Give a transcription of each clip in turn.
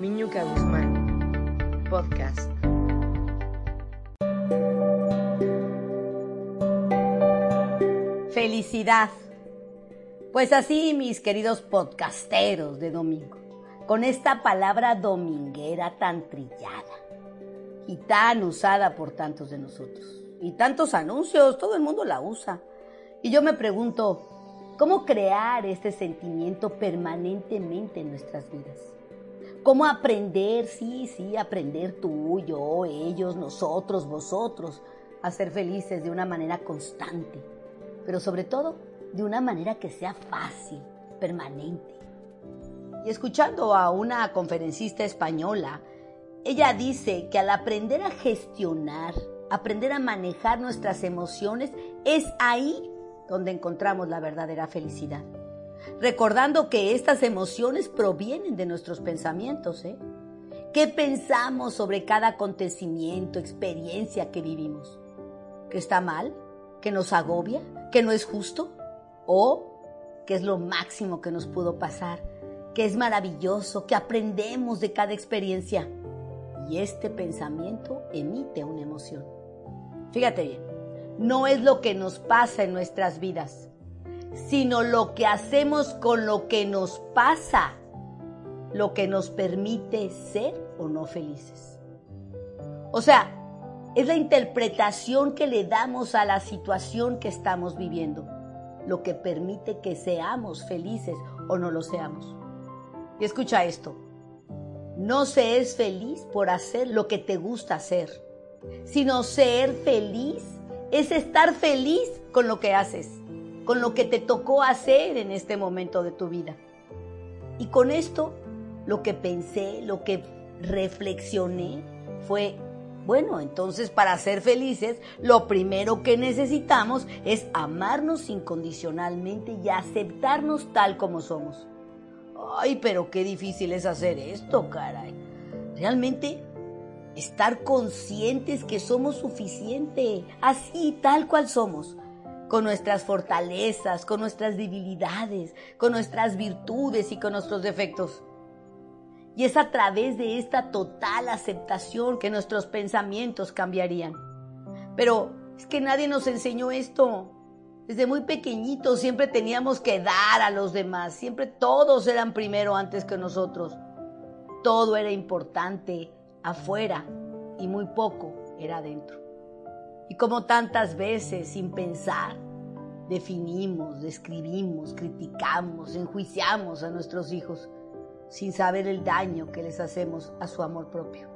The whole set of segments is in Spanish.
Miñuca Guzmán, podcast. Felicidad. Pues así, mis queridos podcasteros de domingo, con esta palabra dominguera tan trillada y tan usada por tantos de nosotros, y tantos anuncios, todo el mundo la usa. Y yo me pregunto, ¿cómo crear este sentimiento permanentemente en nuestras vidas? ¿Cómo aprender, sí, sí, aprender tú, yo, ellos, nosotros, vosotros, a ser felices de una manera constante? Pero sobre todo, de una manera que sea fácil, permanente. Y escuchando a una conferencista española, ella dice que al aprender a gestionar, aprender a manejar nuestras emociones, es ahí donde encontramos la verdadera felicidad. Recordando que estas emociones provienen de nuestros pensamientos. ¿eh? ¿Qué pensamos sobre cada acontecimiento, experiencia que vivimos? ¿Que está mal? ¿Que nos agobia? ¿Que no es justo? ¿O que es lo máximo que nos pudo pasar? ¿Que es maravilloso? ¿Que aprendemos de cada experiencia? Y este pensamiento emite una emoción. Fíjate bien, no es lo que nos pasa en nuestras vidas, sino lo que hacemos con lo que nos pasa, lo que nos permite ser o no felices. O sea, es la interpretación que le damos a la situación que estamos viviendo, lo que permite que seamos felices o no lo seamos. Y escucha esto, no se es feliz por hacer lo que te gusta hacer, sino ser feliz es estar feliz con lo que haces, con lo que te tocó hacer en este momento de tu vida. Y con esto, lo que pensé, lo que reflexioné fue, bueno, entonces para ser felices, lo primero que necesitamos es amarnos incondicionalmente y aceptarnos tal como somos. Ay, pero qué difícil es hacer esto, caray. Realmente estar conscientes que somos suficiente, así tal cual somos, con nuestras fortalezas, con nuestras debilidades, con nuestras virtudes y con nuestros defectos. Y es a través de esta total aceptación que nuestros pensamientos cambiarían. Pero es que nadie nos enseñó esto. Desde muy pequeñitos siempre teníamos que dar a los demás, siempre todos eran primero antes que nosotros. Todo era importante afuera y muy poco era adentro. Y como tantas veces, sin pensar, definimos, describimos, criticamos, enjuiciamos a nuestros hijos sin saber el daño que les hacemos a su amor propio.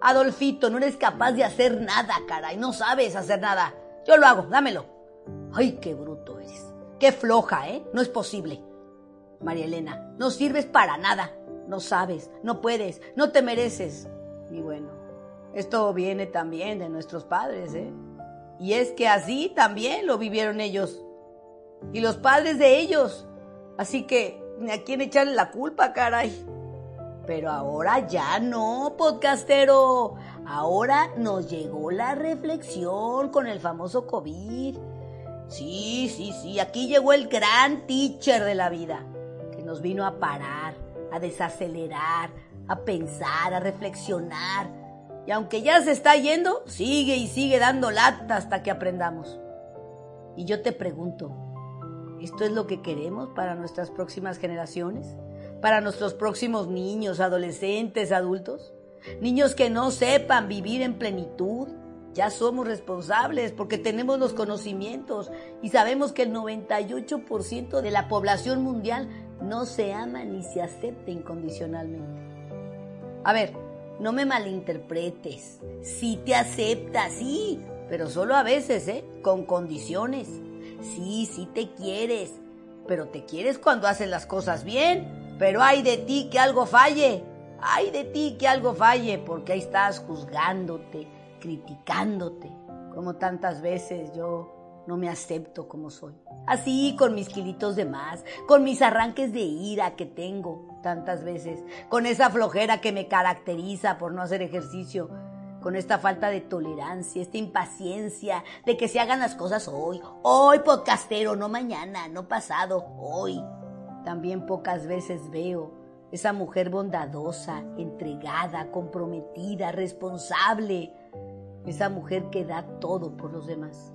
Adolfito, no eres capaz de hacer nada, caray, no sabes hacer nada. Yo lo hago, dámelo. ¡Ay, qué bruto eres! ¡Qué floja, eh! No es posible. María Elena, no sirves para nada. No sabes, no puedes, no te mereces. Y bueno, esto viene también de nuestros padres, ¿eh? Y es que así también lo vivieron ellos. Y los padres de ellos. Así que, ¿a quién echarle la culpa, caray? Pero ahora ya no, podcastero. Ahora nos llegó la reflexión con el famoso COVID. Sí, sí, sí, aquí llegó el gran teacher de la vida, que nos vino a parar, a desacelerar, a pensar, a reflexionar. Y aunque ya se está yendo, sigue y sigue dando lata hasta que aprendamos. Y yo te pregunto, ¿esto es lo que queremos para nuestras próximas generaciones? ¿Para nuestros próximos niños, adolescentes, adultos? Niños que no sepan vivir en plenitud, ya somos responsables porque tenemos los conocimientos y sabemos que el 98% de la población mundial no se ama ni se acepta incondicionalmente. A ver, no me malinterpretes. Sí te acepta, sí, pero solo a veces, ¿eh? Con condiciones. Sí, sí te quieres, pero te quieres cuando haces las cosas bien. Pero hay de ti que algo falle. Hay de ti que algo falle porque ahí estás juzgándote, criticándote, como tantas veces yo no me acepto como soy. Así, con mis kilitos de más, con mis arranques de ira que tengo tantas veces, con esa flojera que me caracteriza por no hacer ejercicio, con esta falta de tolerancia, esta impaciencia de que se hagan las cosas hoy, hoy podcastero, no mañana, no pasado, hoy. También pocas veces veo esa mujer bondadosa, entregada, comprometida, responsable, esa mujer que da todo por los demás.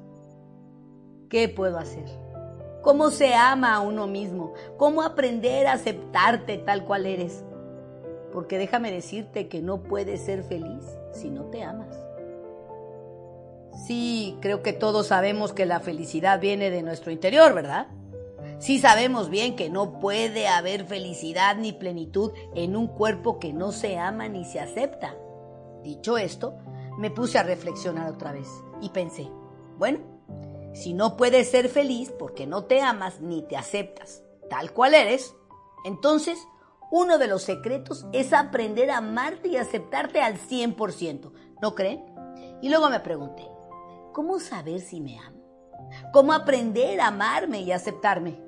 ¿Qué puedo hacer? ¿Cómo se ama a uno mismo? ¿Cómo aprender a aceptarte tal cual eres? Porque déjame decirte que no puedes ser feliz si no te amas. Sí, creo que todos sabemos que la felicidad viene de nuestro interior, ¿verdad? Sí sabemos bien que no puede haber felicidad ni plenitud en un cuerpo que no se ama ni se acepta. Dicho esto, me puse a reflexionar otra vez y pensé, bueno, si no puedes ser feliz porque no te amas ni te aceptas tal cual eres, entonces uno de los secretos es aprender a amarte y aceptarte al 100%, ¿no creen? Y luego me pregunté, ¿cómo saber si me amo? ¿Cómo aprender a amarme y aceptarme?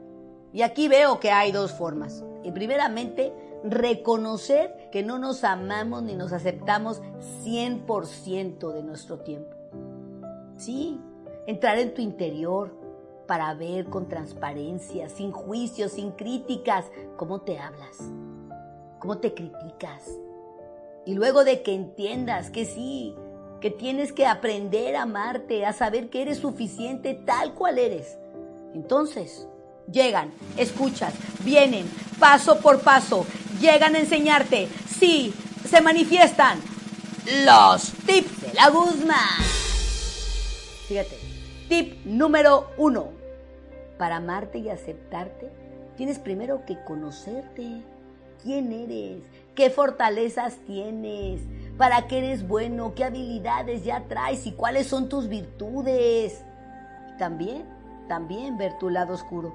Y aquí veo que hay dos formas. Y primeramente, reconocer que no nos amamos ni nos aceptamos 100% de nuestro tiempo. Sí, entrar en tu interior para ver con transparencia, sin juicios, sin críticas, cómo te hablas, cómo te criticas. Y luego de que entiendas que sí, que tienes que aprender a amarte, a saber que eres suficiente tal cual eres. Entonces, llegan, escuchas, vienen, paso por paso, llegan a enseñarte, sí, se manifiestan los tips de la Guzmán. Fíjate, tip número uno. Para amarte y aceptarte, tienes primero que conocerte. ¿Quién eres? ¿Qué fortalezas tienes? ¿Para qué eres bueno? ¿Qué habilidades ya traes? ¿Y cuáles son tus virtudes? también, también ver tu lado oscuro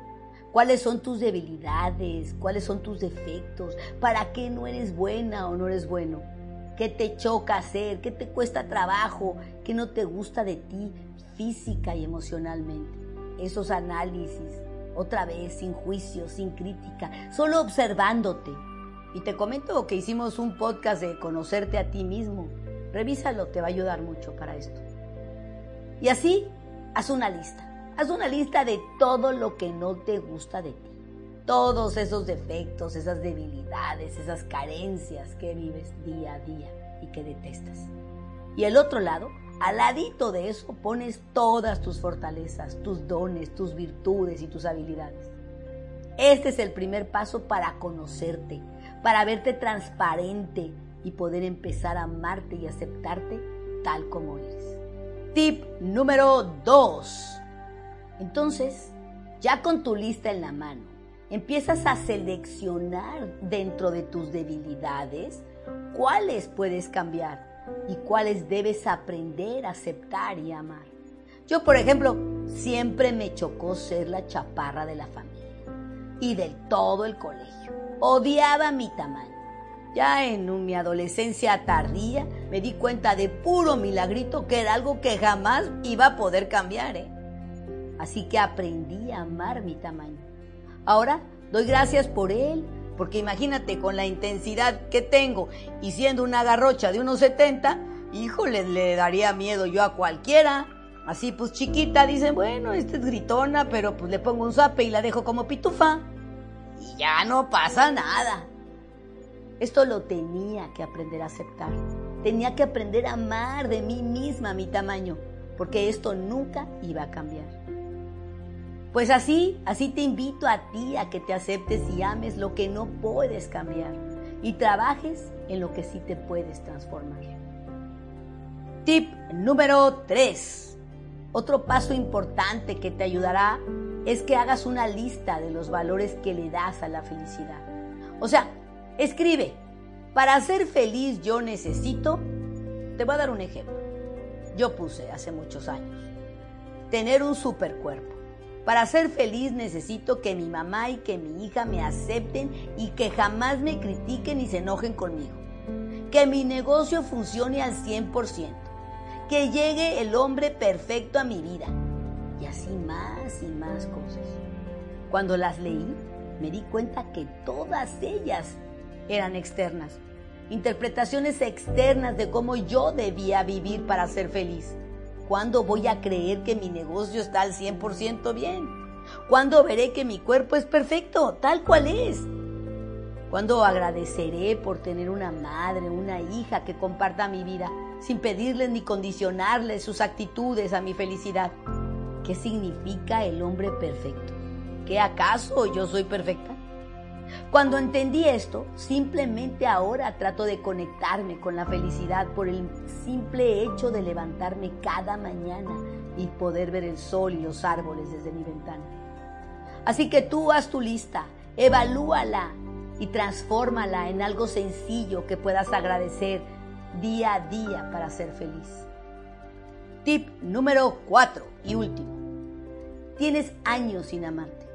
cuáles son tus debilidades, cuáles son tus defectos, para qué no eres buena o no eres bueno, qué te choca hacer, qué te cuesta trabajo, qué no te gusta de ti física y emocionalmente. Esos análisis, otra vez, sin juicio, sin crítica, solo observándote. Y te comento que hicimos un podcast de conocerte a ti mismo. Revísalo, te va a ayudar mucho para esto. Y así, haz una lista Haz una lista de todo lo que no te gusta de ti. Todos esos defectos, esas debilidades, esas carencias que vives día a día y que detestas. Y el otro lado, al ladito de eso pones todas tus fortalezas, tus dones, tus virtudes y tus habilidades. Este es el primer paso para conocerte, para verte transparente y poder empezar a amarte y aceptarte tal como eres. Tip número 2. Entonces, ya con tu lista en la mano, empiezas a seleccionar dentro de tus debilidades cuáles puedes cambiar y cuáles debes aprender a aceptar y amar. Yo, por ejemplo, siempre me chocó ser la chaparra de la familia y del todo el colegio. Odiaba mi tamaño. Ya en mi adolescencia tardía me di cuenta de puro milagrito que era algo que jamás iba a poder cambiar. ¿eh? Así que aprendí a amar mi tamaño. Ahora doy gracias por él, porque imagínate con la intensidad que tengo y siendo una garrocha de unos 70, híjole, le daría miedo yo a cualquiera. Así pues chiquita, dicen, bueno, esta es gritona, pero pues le pongo un zape y la dejo como pitufa. Y ya no pasa nada. Esto lo tenía que aprender a aceptar. Tenía que aprender a amar de mí misma mi tamaño, porque esto nunca iba a cambiar. Pues así, así te invito a ti a que te aceptes y ames lo que no puedes cambiar y trabajes en lo que sí te puedes transformar. Tip número 3. Otro paso importante que te ayudará es que hagas una lista de los valores que le das a la felicidad. O sea, escribe, para ser feliz yo necesito, te voy a dar un ejemplo. Yo puse hace muchos años, tener un supercuerpo para ser feliz necesito que mi mamá y que mi hija me acepten y que jamás me critiquen y se enojen conmigo. Que mi negocio funcione al 100%. Que llegue el hombre perfecto a mi vida. Y así más y más cosas. Cuando las leí, me di cuenta que todas ellas eran externas. Interpretaciones externas de cómo yo debía vivir para ser feliz. ¿Cuándo voy a creer que mi negocio está al 100% bien? ¿Cuándo veré que mi cuerpo es perfecto, tal cual es? ¿Cuándo agradeceré por tener una madre, una hija que comparta mi vida sin pedirles ni condicionarles sus actitudes a mi felicidad? ¿Qué significa el hombre perfecto? ¿Qué acaso yo soy perfecta? Cuando entendí esto, simplemente ahora trato de conectarme con la felicidad por el simple hecho de levantarme cada mañana y poder ver el sol y los árboles desde mi ventana. Así que tú haz tu lista, evalúala y transfórmala en algo sencillo que puedas agradecer día a día para ser feliz. Tip número 4 y último. Tienes años sin amarte,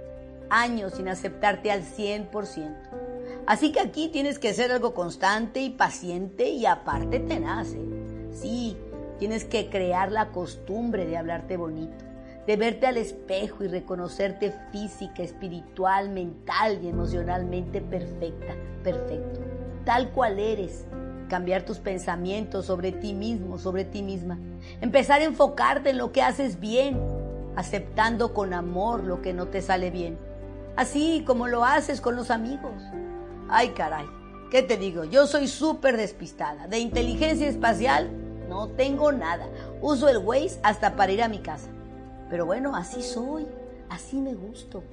años sin aceptarte al 100%. Así que aquí tienes que ser algo constante y paciente y aparte tenaz. ¿eh? Sí, tienes que crear la costumbre de hablarte bonito de verte al espejo y reconocerte física, espiritual, mental y emocionalmente perfecta, perfecto, tal cual eres. Cambiar tus pensamientos sobre ti mismo, sobre ti misma. Empezar a enfocarte en lo que haces bien, aceptando con amor lo que no te sale bien. Así como lo haces con los amigos. Ay, caray, ¿qué te digo? Yo soy súper despistada. De inteligencia espacial no tengo nada. Uso el Waze hasta para ir a mi casa. Pero bueno, así soy, así me gusto,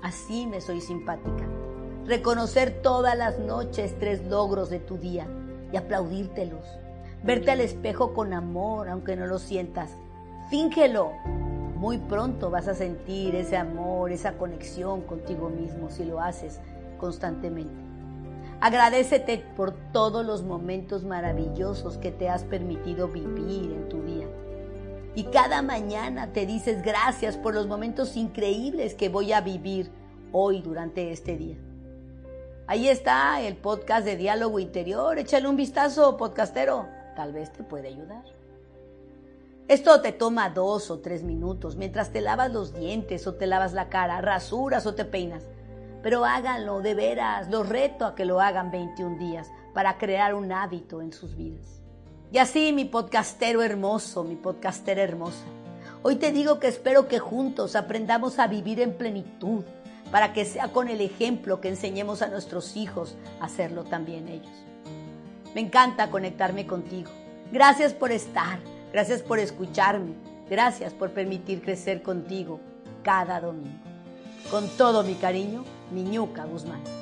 así me soy simpática. Reconocer todas las noches tres logros de tu día y aplaudírtelos. Verte al espejo con amor, aunque no lo sientas. Fíngelo. Muy pronto vas a sentir ese amor, esa conexión contigo mismo si lo haces constantemente. Agradecete por todos los momentos maravillosos que te has permitido vivir en tu día. Y cada mañana te dices gracias por los momentos increíbles que voy a vivir hoy durante este día. Ahí está el podcast de Diálogo Interior. Échale un vistazo, podcastero. Tal vez te puede ayudar. Esto te toma dos o tres minutos mientras te lavas los dientes o te lavas la cara, rasuras o te peinas. Pero háganlo de veras. Los reto a que lo hagan 21 días para crear un hábito en sus vidas. Y así, mi podcastero hermoso, mi podcastera hermosa. Hoy te digo que espero que juntos aprendamos a vivir en plenitud para que sea con el ejemplo que enseñemos a nuestros hijos a hacerlo también ellos. Me encanta conectarme contigo. Gracias por estar, gracias por escucharme, gracias por permitir crecer contigo cada domingo. Con todo mi cariño, Miñuca Guzmán.